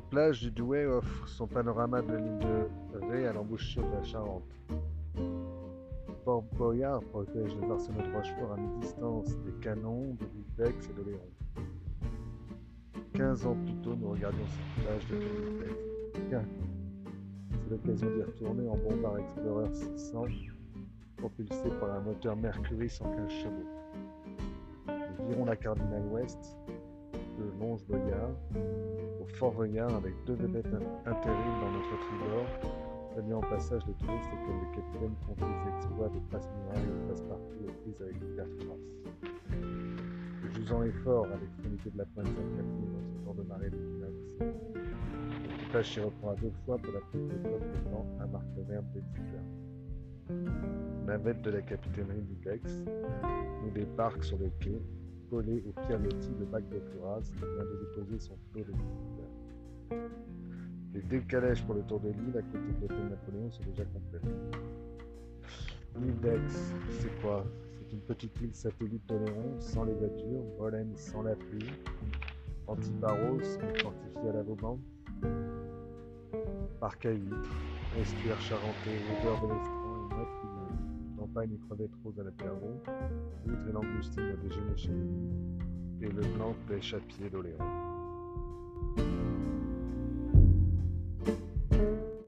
plage du Douai offre son panorama de l'île de Ré à l'embouchure de la Charente. Port Boyard protège les arsenaux de Rochefort à mi-distance des canons de l'île et de Léon. 15 ans plus tôt, nous regardions cette plage de 2013. C'est l'occasion d'y retourner en Bombard Explorer 600, propulsé par un moteur Mercury 115 chevaux. Nous virons la cardinale ouest, de Longe Boyard, au Fort Voyard avec deux vedettes intérimes dans notre tribord, saluant en passage les touristes comme le capitaine compte les exploits de passe-muraille et passe-partout aux prises avec Pierre Trace. Le jusant est fort à l'extrémité de la pointe Saint-Catherine dans ce temps de marée de L'équipage s'y reprend à deux fois pour la époque de temps à Marc Verne d'Exeter. Navette de la capitainerie du Bex nous débarque sur le quai collé au pianotis de bac de Curas qui vient de déposer son flot de Les décalages pour le tour de l'île à côté de l'hôtel Napoléon sont déjà complets. L'île d'Aix, c'est quoi? C'est une petite île satellite de Léon, sans les voitures, Molène sans la pluie, Antiparos, fortifié à la Vauban, parc à huîtres, estuaire charentais, odeur de l'estran et campagne et crevettes roses à l'apéro, huîtres et langoustines au déjeuner chez lui, et le blanc pêche à pied d'Oléron.